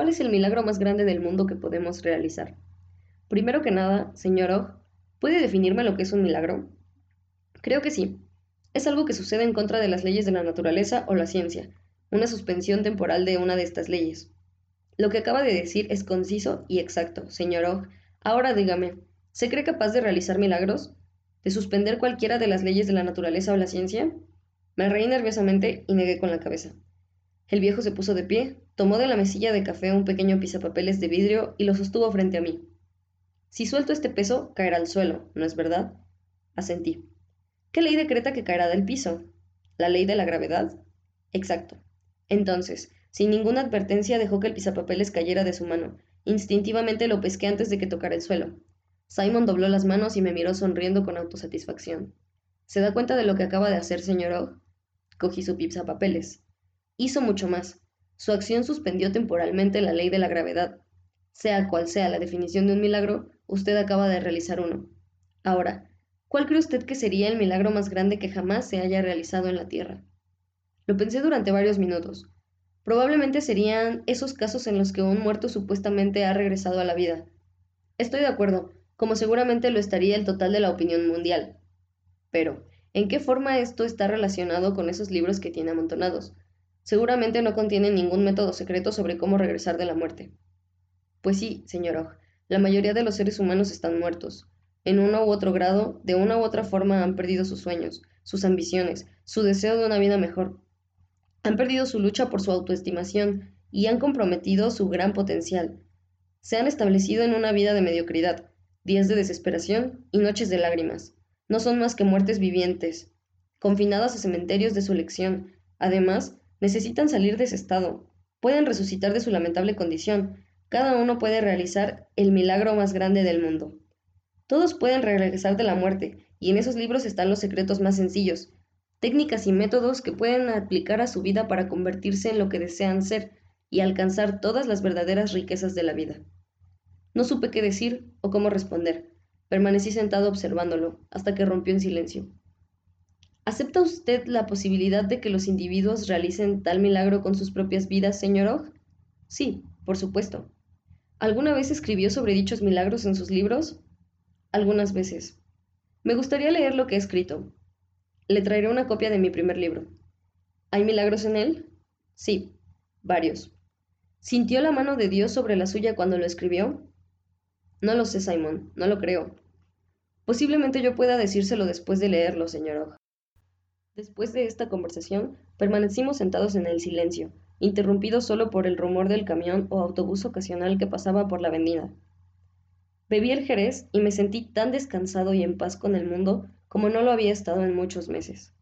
¿cuál es el milagro más grande del mundo que podemos realizar? Primero que nada, señor Og, ¿puede definirme lo que es un milagro? Creo que sí. Es algo que sucede en contra de las leyes de la naturaleza o la ciencia, una suspensión temporal de una de estas leyes. Lo que acaba de decir es conciso y exacto, señor Og. Ahora dígame, ¿se cree capaz de realizar milagros? ¿De suspender cualquiera de las leyes de la naturaleza o la ciencia? Me reí nerviosamente y negué con la cabeza. El viejo se puso de pie, tomó de la mesilla de café un pequeño pisapapeles de vidrio y lo sostuvo frente a mí. Si suelto este peso, caerá al suelo, ¿no es verdad? Asentí. ¿Qué ley decreta que caerá del piso? ¿La ley de la gravedad? Exacto. Entonces, sin ninguna advertencia dejó que el pisapapeles cayera de su mano. Instintivamente lo pesqué antes de que tocara el suelo. Simon dobló las manos y me miró sonriendo con autosatisfacción. ¿Se da cuenta de lo que acaba de hacer, señor Og? Cogí su pisapapeles. Hizo mucho más. Su acción suspendió temporalmente la ley de la gravedad. Sea cual sea la definición de un milagro, usted acaba de realizar uno. Ahora, ¿cuál cree usted que sería el milagro más grande que jamás se haya realizado en la Tierra? Lo pensé durante varios minutos. Probablemente serían esos casos en los que un muerto supuestamente ha regresado a la vida. Estoy de acuerdo, como seguramente lo estaría el total de la opinión mundial. Pero, ¿en qué forma esto está relacionado con esos libros que tiene amontonados? Seguramente no contienen ningún método secreto sobre cómo regresar de la muerte. Pues sí, señor Og, la mayoría de los seres humanos están muertos. En uno u otro grado, de una u otra forma han perdido sus sueños, sus ambiciones, su deseo de una vida mejor. Han perdido su lucha por su autoestimación y han comprometido su gran potencial. Se han establecido en una vida de mediocridad, días de desesperación y noches de lágrimas. No son más que muertes vivientes, confinadas a cementerios de su elección. Además, necesitan salir de ese estado. Pueden resucitar de su lamentable condición. Cada uno puede realizar el milagro más grande del mundo. Todos pueden regresar de la muerte, y en esos libros están los secretos más sencillos, técnicas y métodos que pueden aplicar a su vida para convertirse en lo que desean ser y alcanzar todas las verdaderas riquezas de la vida. No supe qué decir o cómo responder. Permanecí sentado observándolo hasta que rompió en silencio. ¿Acepta usted la posibilidad de que los individuos realicen tal milagro con sus propias vidas, señor Og? Sí, por supuesto. ¿Alguna vez escribió sobre dichos milagros en sus libros? Algunas veces. Me gustaría leer lo que he escrito, le traeré una copia de mi primer libro. ¿Hay milagros en él? Sí, varios. ¿Sintió la mano de Dios sobre la suya cuando lo escribió? No lo sé, Simon, no lo creo. Posiblemente yo pueda decírselo después de leerlo, señor Og. Después de esta conversación, permanecimos sentados en el silencio, interrumpidos solo por el rumor del camión o autobús ocasional que pasaba por la avenida. Bebí el jerez y me sentí tan descansado y en paz con el mundo como no lo había estado en muchos meses.